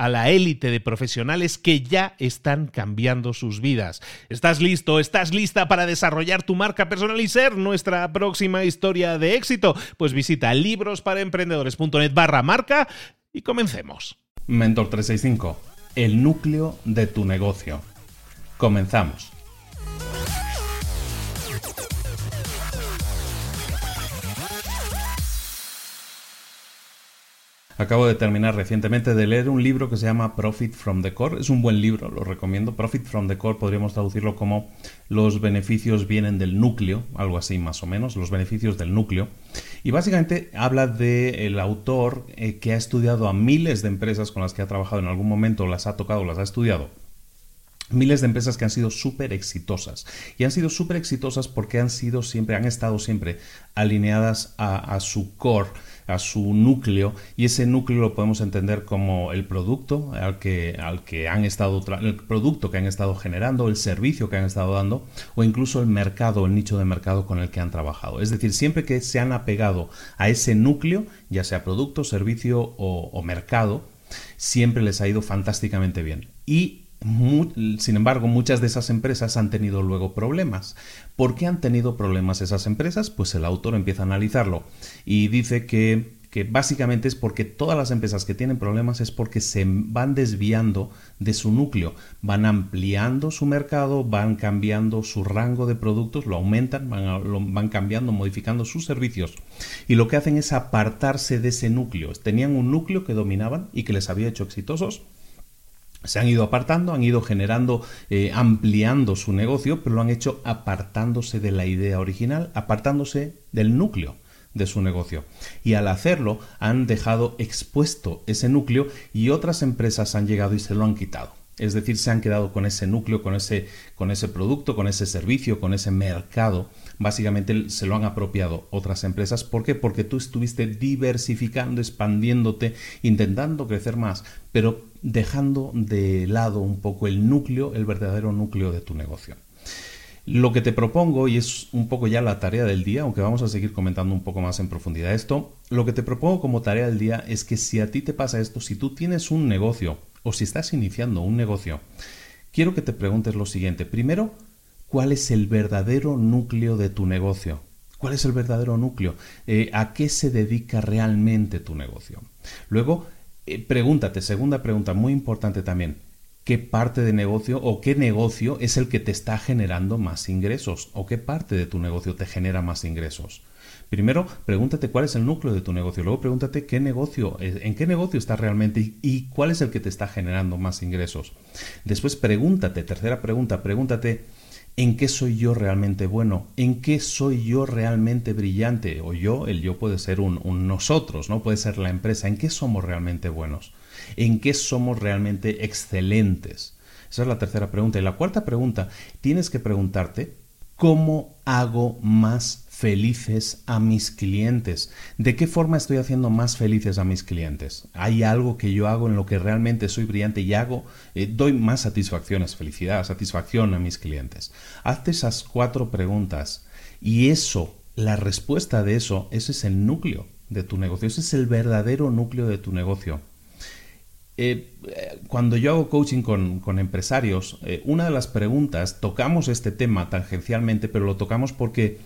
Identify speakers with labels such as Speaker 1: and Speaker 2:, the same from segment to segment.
Speaker 1: a la élite de profesionales que ya están cambiando sus vidas. ¿Estás listo? ¿Estás lista para desarrollar tu marca personal y ser nuestra próxima historia de éxito? Pues visita librosparaemprendedores.net barra marca y comencemos.
Speaker 2: Mentor 365, el núcleo de tu negocio. Comenzamos. Acabo de terminar recientemente de leer un libro que se llama Profit from the Core. Es un buen libro, lo recomiendo. Profit from the Core podríamos traducirlo como los beneficios vienen del núcleo, algo así más o menos, los beneficios del núcleo. Y básicamente habla del autor eh, que ha estudiado a miles de empresas con las que ha trabajado en algún momento, las ha tocado, las ha estudiado miles de empresas que han sido súper exitosas y han sido súper exitosas porque han sido siempre han estado siempre alineadas a, su core a su núcleo y ese núcleo lo podemos entender como el producto al que, al que han estado el producto que han estado generando, el servicio que han estado dando o incluso el mercado, el nicho de mercado con el que han trabajado. Es decir, siempre que se han apegado a ese núcleo, ya sea producto, servicio o, o mercado, siempre les ha ido fantásticamente bien. Y sin embargo, muchas de esas empresas han tenido luego problemas. ¿Por qué han tenido problemas esas empresas? Pues el autor empieza a analizarlo y dice que, básicamente es porque todas las empresas que tienen problemas es porque se van desviando de su núcleo, van ampliando su mercado, van cambiando su rango de productos, lo aumentan, van, van cambiando, modificando sus servicios y lo que hacen es apartarse de ese núcleo. Tenían un núcleo que dominaban y que les había hecho exitosos se han ido apartando, han ido generando, eh, ampliando su negocio, pero lo han hecho apartándose de la idea original, apartándose del núcleo de su negocio. Y al hacerlo han dejado expuesto ese núcleo y otras empresas han llegado y se lo han quitado. Es decir, se han quedado con ese núcleo, con ese, con ese producto, con ese servicio, con ese mercado. Básicamente se lo han apropiado otras empresas. ¿Por qué? Porque tú estuviste diversificando, expandiéndote, intentando crecer más, pero dejando de lado un poco el núcleo, el verdadero núcleo de tu negocio. Lo que te propongo, y es un poco ya la tarea del día, aunque vamos a seguir comentando un poco más en profundidad esto, lo que te propongo como tarea del día es que si a ti te pasa esto, si tú tienes un negocio o si estás iniciando un negocio, quiero que te preguntes lo siguiente. Primero, ¿cuál es el verdadero núcleo de tu negocio? ¿Cuál es el verdadero núcleo? Eh, ¿A qué se dedica realmente tu negocio? Luego, eh, pregúntate, segunda pregunta muy importante también, ¿qué parte de negocio o qué negocio es el que te está generando más ingresos? ¿O qué parte de tu negocio te genera más ingresos? Primero, pregúntate cuál es el núcleo de tu negocio. Luego, pregúntate qué negocio, eh, en qué negocio estás realmente y, cuál es el que te está generando más ingresos. Después, pregúntate, tercera pregunta, pregúntate en qué soy yo realmente bueno, en qué soy yo realmente brillante. O yo, el yo puede ser un, nosotros, ¿no? Puede ser la empresa. ¿En qué somos realmente buenos? ¿En qué somos realmente excelentes? Esa es la tercera pregunta. Y la cuarta pregunta, tienes que preguntarte ¿Cómo hago más felices a mis clientes? ¿De qué forma estoy haciendo más felices a mis clientes? ¿Hay algo que yo hago en lo que realmente soy brillante y hago, eh, doy más satisfacciones, felicidad, satisfacción a mis clientes? Hazte esas cuatro preguntas y eso, la respuesta de eso, ese es el núcleo de tu negocio, ese es el verdadero núcleo de tu negocio. Eh, cuando yo hago coaching con, empresarios, eh, una de las preguntas, tocamos este tema tangencialmente, pero lo tocamos porque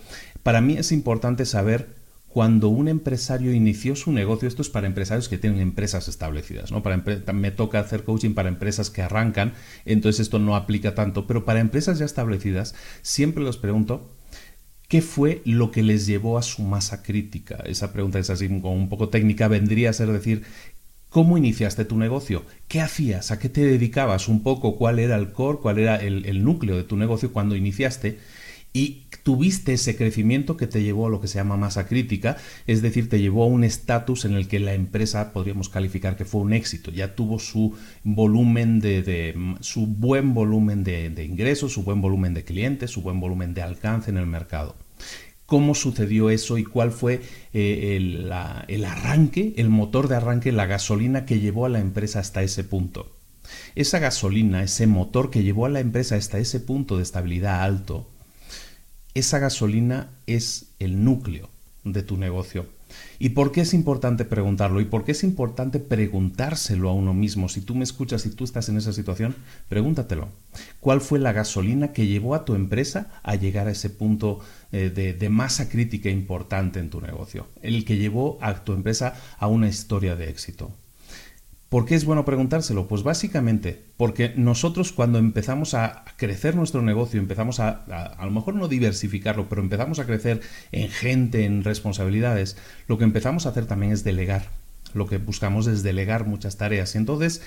Speaker 2: para mí es importante saber cuando un empresario inició su negocio, esto es para empresarios que tienen empresas establecidas, ¿no? Para me toca hacer coaching para empresas que arrancan, entonces esto no aplica tanto, pero para empresas ya establecidas, siempre les pregunto, ¿Qué fue lo que les llevó a su masa crítica? Esa pregunta es así como un poco técnica, vendría a ser decir, ¿Cómo iniciaste tu negocio? ¿Qué hacías? ¿A qué te dedicabas? Un poco cuál era el core, cuál era el, núcleo de tu negocio cuando iniciaste y tuviste ese crecimiento que te llevó a lo que se llama masa crítica, es decir, te llevó a un estatus en el que la empresa podríamos calificar que fue un éxito, ya tuvo su volumen de, su buen volumen de ingresos, su buen volumen de clientes, su buen volumen de alcance en el mercado cómo sucedió eso y cuál fue eh, el, el arranque, el motor de arranque, la gasolina que llevó a la empresa hasta ese punto. Esa gasolina, ese motor que llevó a la empresa hasta ese punto de estabilidad alto, esa gasolina es el núcleo de tu negocio. ¿Y por qué es importante preguntarlo? ¿Y por qué es importante preguntárselo a uno mismo? Si tú me escuchas y tú estás en esa situación, pregúntatelo. ¿Cuál fue la gasolina que llevó a tu empresa a llegar a ese punto eh, de, de masa crítica importante en tu negocio? El que llevó a tu empresa a una historia de éxito. ¿Por qué es bueno preguntárselo? Pues básicamente porque nosotros cuando empezamos a crecer nuestro negocio, empezamos a, a, lo mejor no diversificarlo, pero empezamos a crecer en gente, en responsabilidades, lo que empezamos a hacer también es delegar. Lo que buscamos es delegar muchas tareas. Y entonces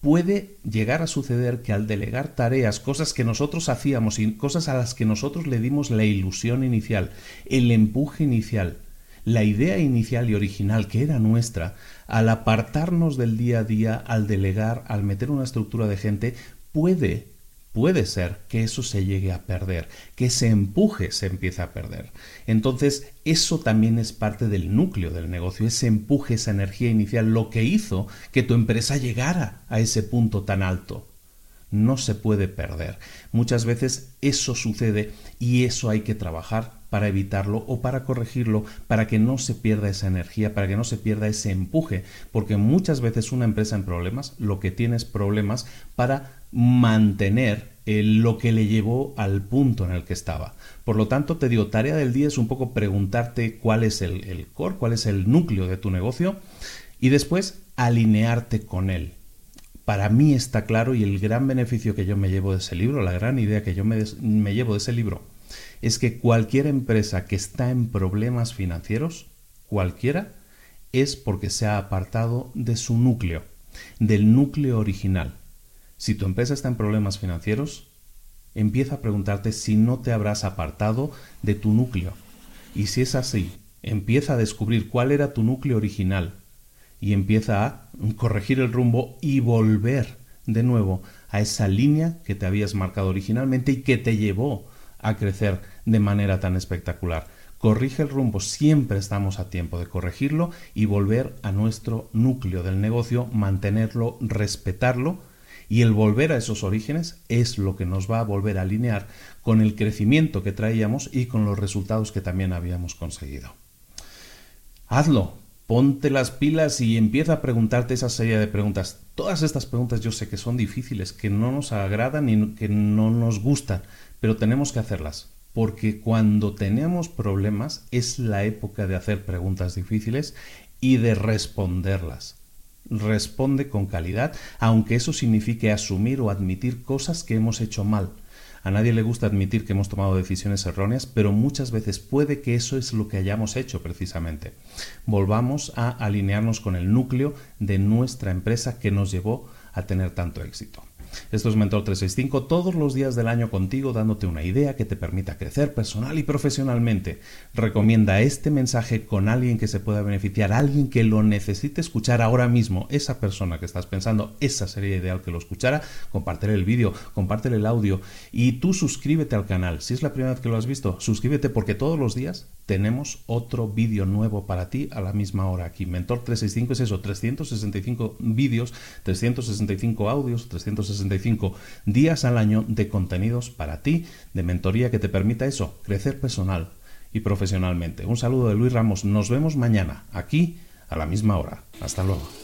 Speaker 2: puede llegar a suceder que al delegar tareas, cosas que nosotros hacíamos y cosas a las que nosotros le dimos la ilusión inicial, el empuje inicial, la idea inicial y original que era nuestra, al apartarnos del día a día, al delegar, al meter una estructura de gente, puede, puede ser que eso se llegue a perder, que ese empuje se empiece a perder. Entonces, eso también es parte del núcleo del negocio, ese empuje, esa energía inicial, lo que hizo que tu empresa llegara a ese punto tan alto no se puede perder. Muchas veces eso sucede y eso hay que trabajar para evitarlo o para corregirlo, para que no se pierda esa energía, para que no se pierda ese empuje, porque muchas veces una empresa en problemas lo que tiene es problemas para mantener lo que le llevó al punto en el que estaba. Por lo tanto, te digo, tarea del día es un poco preguntarte cuál es el, core, cuál es el núcleo de tu negocio y después alinearte con él para mí está claro y el gran beneficio que yo me llevo de ese libro, la gran idea que yo me, llevo de ese libro, es que cualquier empresa que está en problemas financieros, cualquiera, es porque se ha apartado de su núcleo, del núcleo original. Si tu empresa está en problemas financieros, empieza a preguntarte si no te habrás apartado de tu núcleo. Y si es así, empieza a descubrir cuál era tu núcleo original, y empieza a corregir el rumbo y volver de nuevo a esa línea que te habías marcado originalmente y que te llevó a crecer de manera tan espectacular. Corrige el rumbo, siempre estamos a tiempo de corregirlo y volver a nuestro núcleo del negocio, mantenerlo, respetarlo y el volver a esos orígenes es lo que nos va a volver a alinear con el crecimiento que traíamos y con los resultados que también habíamos conseguido. Hazlo, ponte las pilas y empieza a preguntarte esa serie de preguntas. Todas estas preguntas yo sé que son difíciles, que no nos agradan y que no nos gustan, pero tenemos que hacerlas. Porque cuando tenemos problemas es la época de hacer preguntas difíciles y de responderlas. Responde con calidad, aunque eso signifique asumir o admitir cosas que hemos hecho mal a nadie le gusta admitir que hemos tomado decisiones erróneas, pero muchas veces puede que eso es lo que hayamos hecho precisamente. Volvamos a alinearnos con el núcleo de nuestra empresa que nos llevó a tener tanto éxito. Esto es Mentor 365 todos los días del año contigo dándote una idea que te permita crecer personal y profesionalmente. Recomienda este mensaje con alguien que se pueda beneficiar, alguien que lo necesite escuchar ahora mismo. Esa persona que estás pensando, esa sería ideal que lo escuchara. Compártele el vídeo, compártele el audio y tú suscríbete al canal. Si es la primera vez que lo has visto, suscríbete porque todos los días tenemos otro vídeo nuevo para ti a la misma hora aquí. Mentor 365 es eso, 365 vídeos, 365 audios, 365 días al año de contenidos para ti, de mentoría que te permita eso, crecer personal y profesionalmente. Un saludo de Luis Ramos, nos vemos mañana aquí a la misma hora. Hasta luego.